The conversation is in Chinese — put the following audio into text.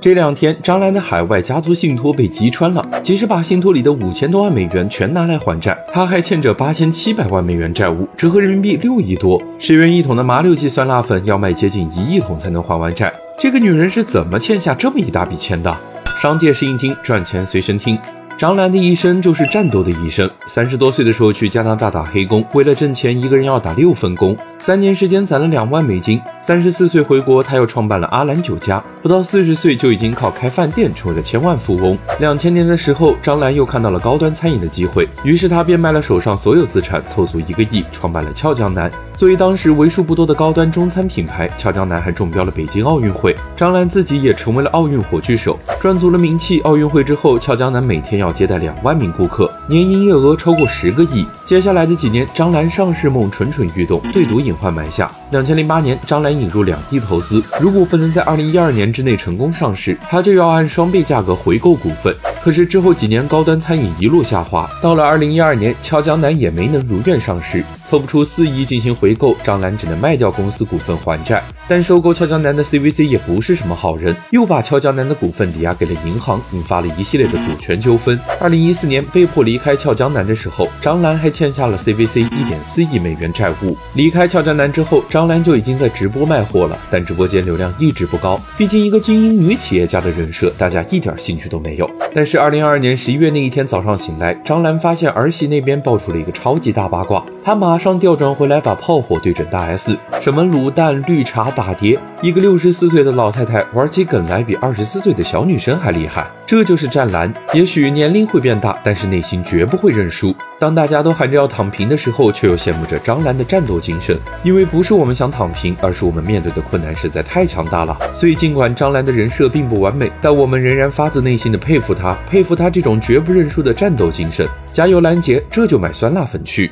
这两天，张兰的海外家族信托被击穿了。即使把信托里的五千多万美元全拿来还债，她还欠着八千七百万美元债务，折合人民币六亿多。十元一桶的麻六记酸辣粉要卖接近一亿桶才能还完债。这个女人是怎么欠下这么一大笔钱的？商界是硬听，赚钱随身听。张兰的一生就是战斗的一生。三十多岁的时候去加拿大打黑工，为了挣钱，一个人要打六份工，三年时间攒了两万美金。三十四岁回国，他又创办了阿兰酒家，不到四十岁就已经靠开饭店成为了千万富翁。两千年的时候，张兰又看到了高端餐饮的机会，于是她便卖了手上所有资产，凑足一个亿，创办了俏江南。作为当时为数不多的高端中餐品牌，俏江南还中标了北京奥运会。张兰自己也成为了奥运火炬手，赚足了名气。奥运会之后，俏江南每天要接待两万名顾客，年营业额超过十个亿。接下来的几年，张兰上市梦蠢蠢欲动，对赌隐患埋下。两千零八年，张兰引入两亿投资，如果不能在二零一二年之内成功上市，她就要按双倍价格回购股份。可是之后几年，高端餐饮一路下滑，到了二零一二年，俏江南也没能如愿上市。凑不出四亿进行回购，张兰只能卖掉公司股份还债。但收购俏江南的 CVC 也不是什么好人，又把俏江南的股份抵押给了银行，引发了一系列的股权纠纷。二零一四年被迫离开俏江南的时候，张兰还欠下了 CVC 一点四亿美元债务。离开俏江南之后，张兰就已经在直播卖货了，但直播间流量一直不高，毕竟一个精英女企业家的人设，大家一点兴趣都没有。但是二零二二年十一月那一天早上醒来，张兰发现儿媳那边爆出了一个超级大八卦，她马。马上调转回来，把炮火对准大 S。什么卤蛋、绿茶、打碟，一个六十四岁的老太太玩起梗来比二十四岁的小女生还厉害。这就是战蓝。也许年龄会变大，但是内心绝不会认输。当大家都喊着要躺平的时候，却又羡慕着张兰的战斗精神。因为不是我们想躺平，而是我们面对的困难实在太强大了。所以尽管张兰的人设并不完美，但我们仍然发自内心的佩服她，佩服她这种绝不认输的战斗精神。加油，兰姐，这就买酸辣粉去。